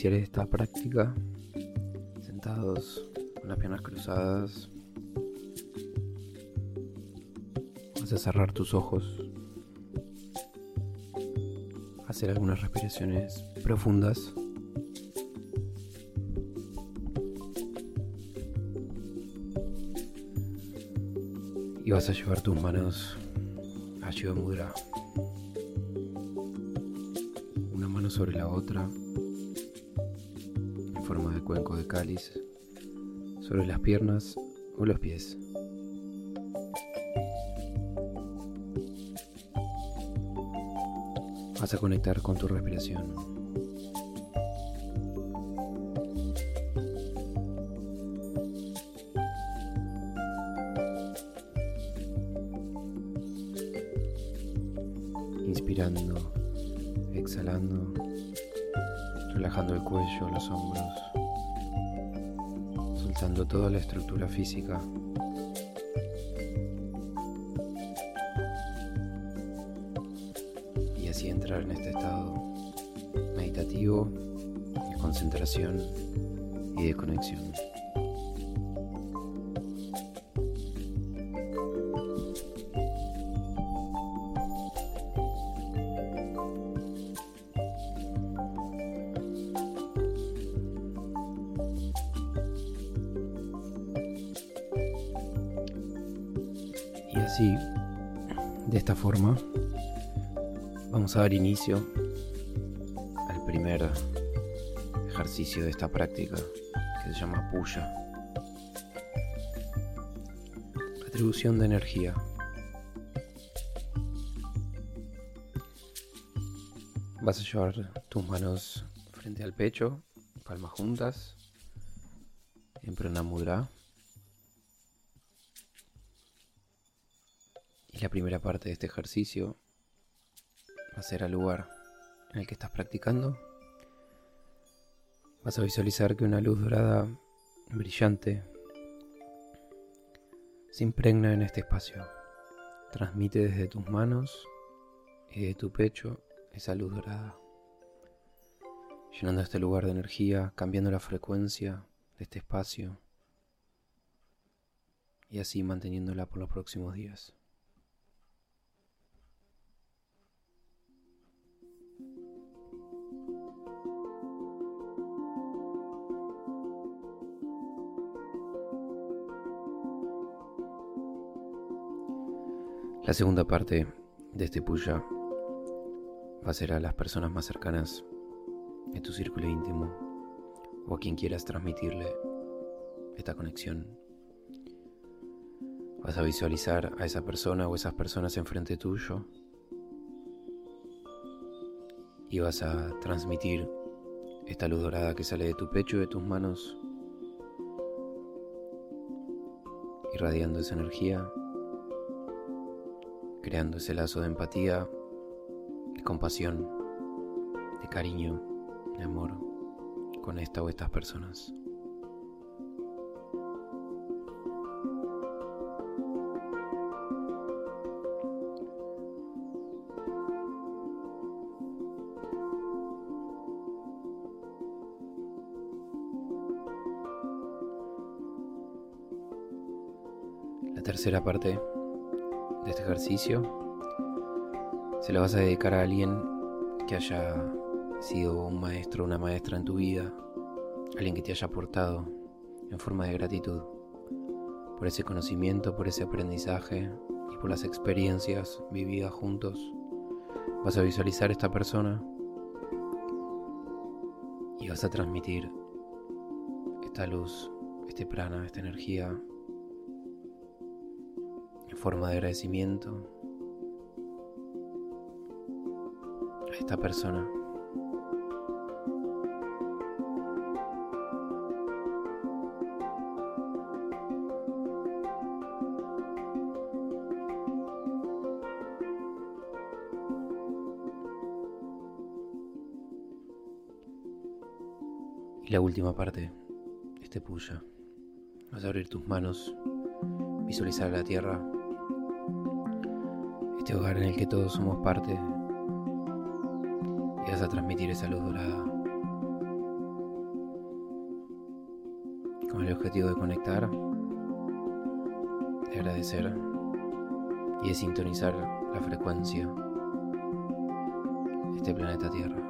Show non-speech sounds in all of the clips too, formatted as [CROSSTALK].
Iniciar esta práctica sentados con las piernas cruzadas. Vas a cerrar tus ojos. Hacer algunas respiraciones profundas. Y vas a llevar tus manos a Shiva Mudra. Una mano sobre la otra forma de cuenco de cáliz sobre las piernas o los pies. Vas a conectar con tu respiración. Inspirando, exhalando relajando el cuello, los hombros, soltando toda la estructura física. Y así entrar en este estado meditativo, de concentración y de conexión. Dar inicio al primer ejercicio de esta práctica que se llama Puya. Atribución de energía. Vas a llevar tus manos frente al pecho, palmas juntas, en Pranamudra. Y la primera parte de este ejercicio ser al lugar en el que estás practicando. Vas a visualizar que una luz dorada brillante se impregna en este espacio. Transmite desde tus manos y de tu pecho esa luz dorada, llenando este lugar de energía, cambiando la frecuencia de este espacio y así manteniéndola por los próximos días. La segunda parte de este puya va a ser a las personas más cercanas de tu círculo íntimo o a quien quieras transmitirle esta conexión. Vas a visualizar a esa persona o esas personas enfrente tuyo y vas a transmitir esta luz dorada que sale de tu pecho y de tus manos, irradiando esa energía creando ese lazo de empatía, de compasión, de cariño, de amor con esta o estas personas. La tercera parte ejercicio se la vas a dedicar a alguien que haya sido un maestro o una maestra en tu vida, alguien que te haya aportado en forma de gratitud por ese conocimiento, por ese aprendizaje y por las experiencias vividas juntos. Vas a visualizar esta persona y vas a transmitir esta luz, este prana, esta energía en forma de agradecimiento a esta persona. Y la última parte, este puya. Vas a abrir tus manos, visualizar la tierra, este hogar en el que todos somos parte, y vas a transmitir esa luz dorada. Con el objetivo de conectar, de agradecer y de sintonizar la frecuencia de este planeta Tierra.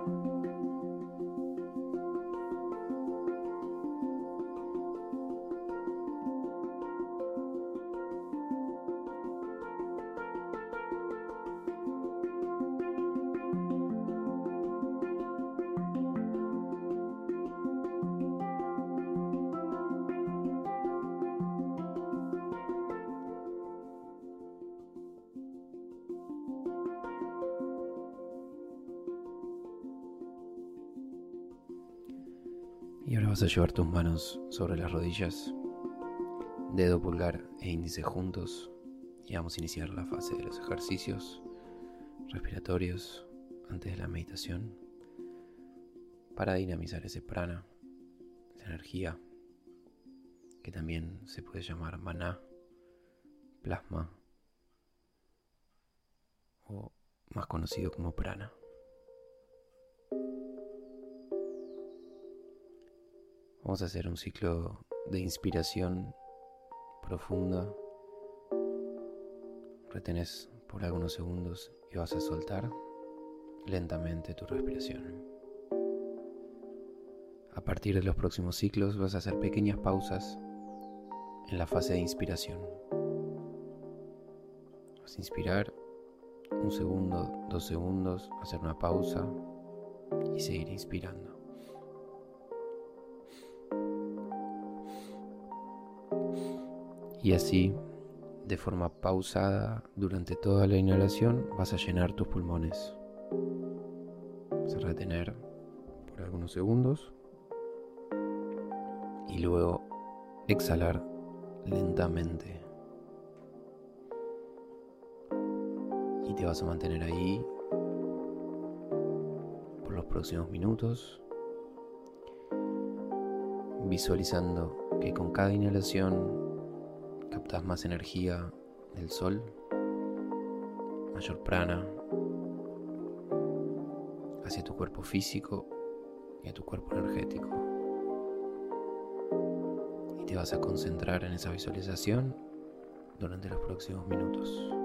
Vas a llevar tus manos sobre las rodillas, dedo pulgar e índice juntos, y vamos a iniciar la fase de los ejercicios respiratorios antes de la meditación para dinamizar ese prana, esa energía que también se puede llamar maná, plasma o más conocido como prana. Vamos a hacer un ciclo de inspiración profunda. Retenes por algunos segundos y vas a soltar lentamente tu respiración. A partir de los próximos ciclos vas a hacer pequeñas pausas en la fase de inspiración. Vas a inspirar un segundo, dos segundos, hacer una pausa y seguir inspirando. Y así, de forma pausada, durante toda la inhalación, vas a llenar tus pulmones. Vas a retener por algunos segundos y luego exhalar lentamente. Y te vas a mantener ahí por los próximos minutos, visualizando que con cada inhalación captas más energía del sol, mayor prana hacia tu cuerpo físico y a tu cuerpo energético. Y te vas a concentrar en esa visualización durante los próximos minutos.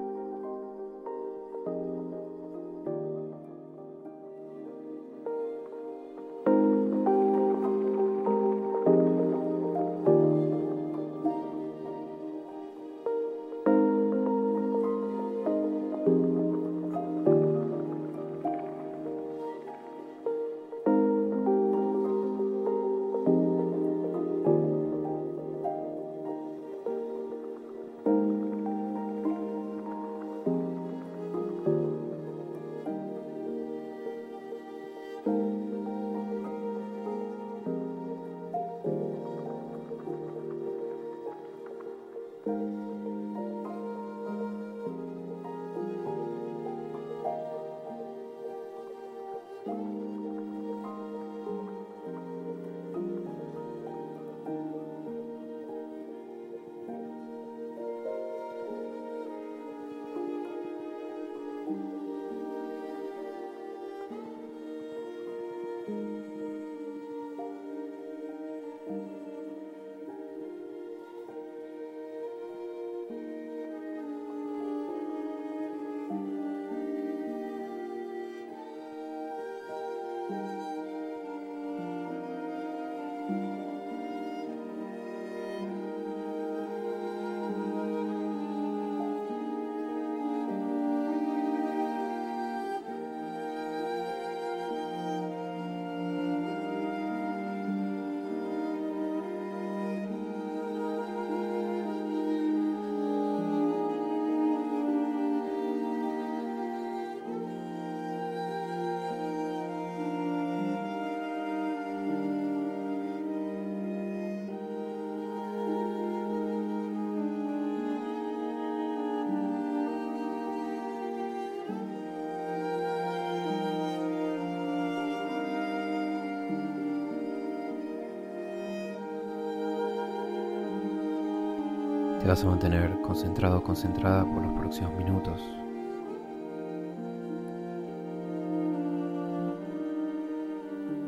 Te vas a mantener concentrado o concentrada por los próximos minutos.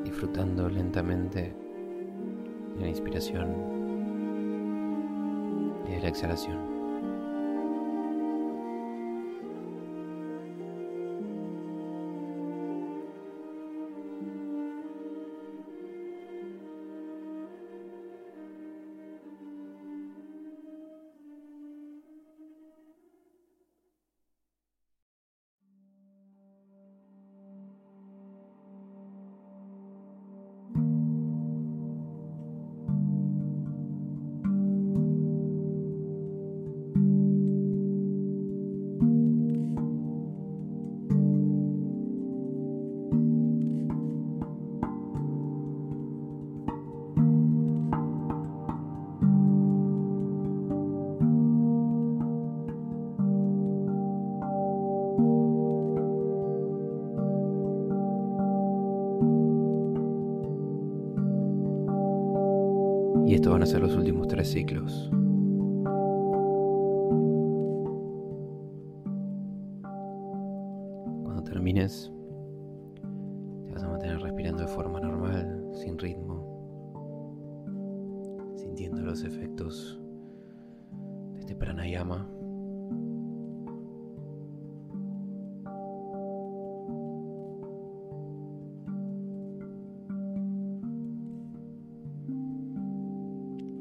Disfrutando lentamente de la inspiración y de la exhalación. Van a ser los últimos tres ciclos.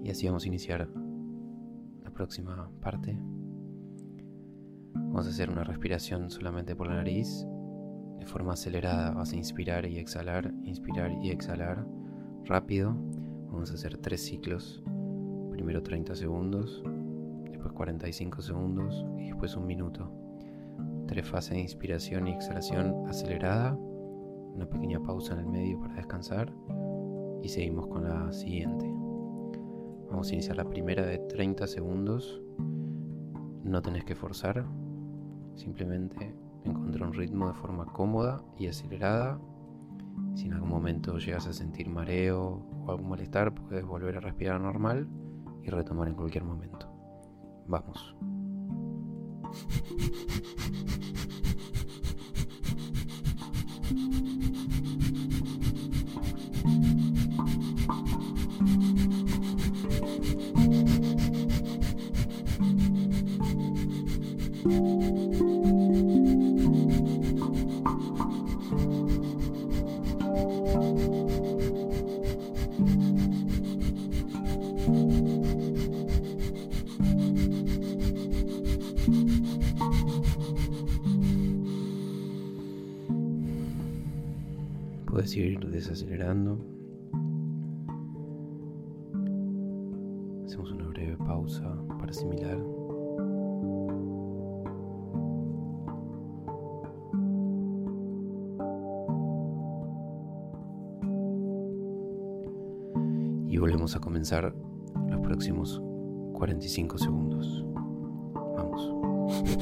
Y así vamos a iniciar la próxima parte. Vamos a hacer una respiración solamente por la nariz. De forma acelerada vas a inspirar y exhalar, inspirar y exhalar rápido. Vamos a hacer tres ciclos. Primero 30 segundos, después 45 segundos y después un minuto. Tres fases de inspiración y exhalación acelerada. Una pequeña pausa en el medio para descansar. Y seguimos con la siguiente. Vamos a iniciar la primera de 30 segundos. No tenés que forzar, simplemente encontrar un ritmo de forma cómoda y acelerada. Si en algún momento llegas a sentir mareo o algún malestar, puedes volver a respirar normal y retomar en cualquier momento. Vamos. [LAUGHS] Hacemos una breve pausa para asimilar. Y volvemos a comenzar los próximos 45 segundos. Vamos. Vas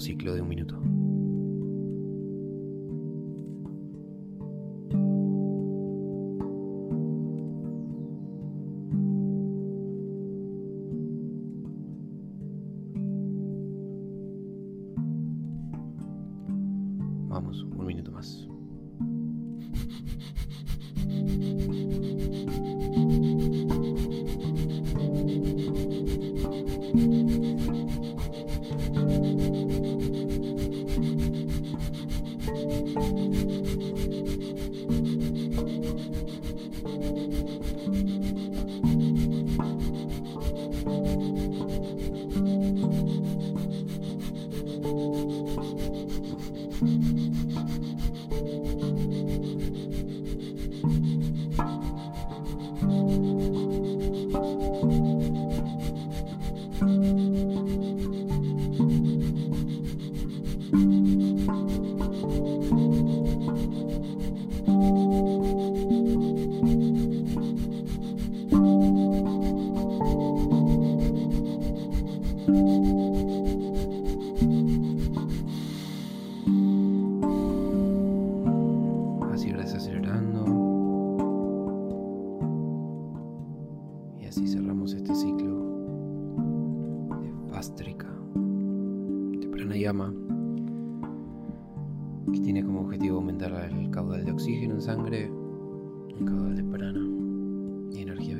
ciclo de un minuto. Ha ha ha ha. De Pranayama, que tiene como objetivo aumentar el caudal de oxígeno en sangre, el caudal de prana y energía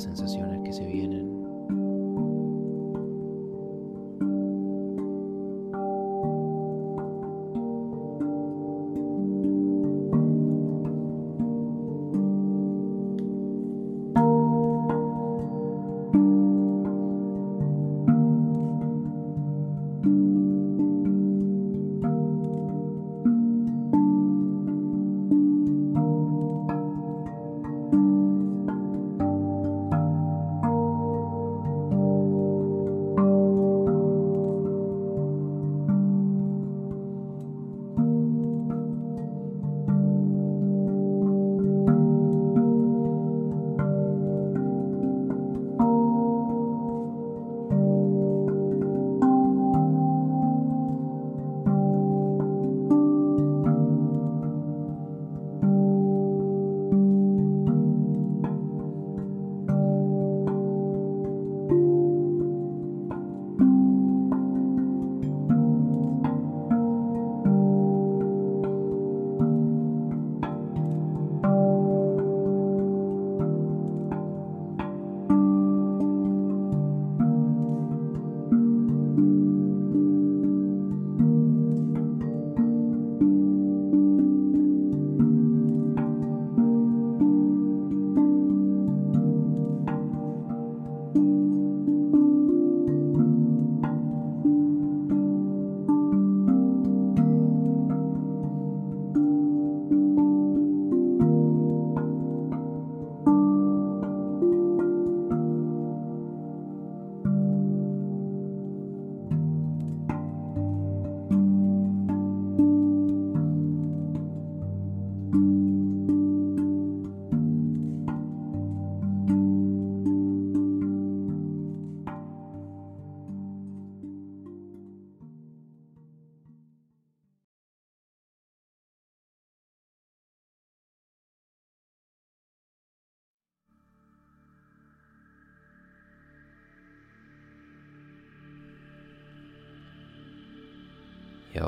sensaciones que se vienen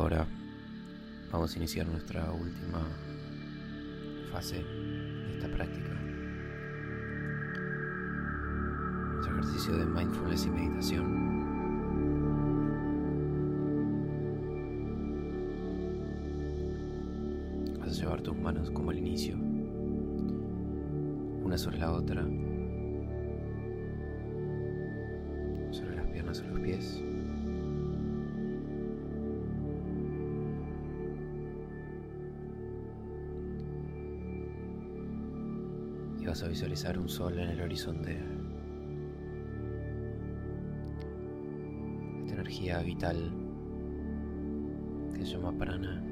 ahora vamos a iniciar nuestra última fase de esta práctica. Nuestro ejercicio de mindfulness y meditación. Vas a llevar tus manos como al inicio, una sobre la otra, sobre las piernas o los pies. Vas a visualizar un sol en el horizonte. Esta energía vital que se llama prana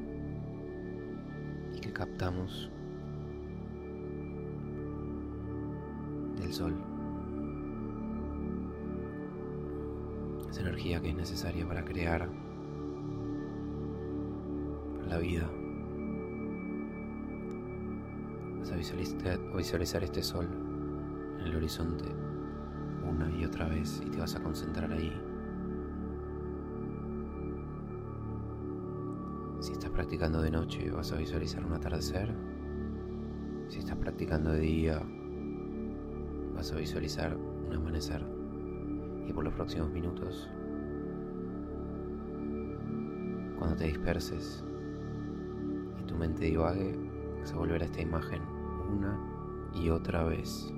y que captamos del sol. Esa energía que es necesaria para crear, la vida. Visualizar, visualizar este sol en el horizonte una y otra vez y te vas a concentrar ahí. Si estás practicando de noche vas a visualizar un atardecer. Si estás practicando de día vas a visualizar un amanecer. Y por los próximos minutos, cuando te disperses y tu mente divague, vas a volver a esta imagen una y otra vez.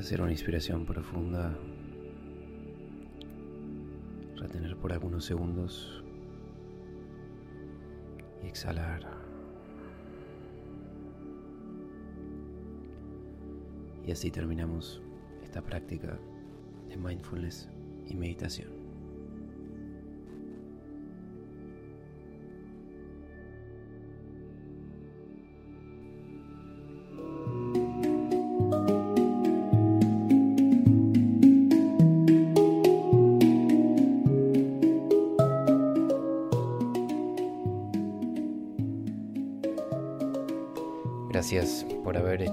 Hacer una inspiración profunda, retener por algunos segundos y exhalar. Y así terminamos esta práctica de mindfulness y meditación.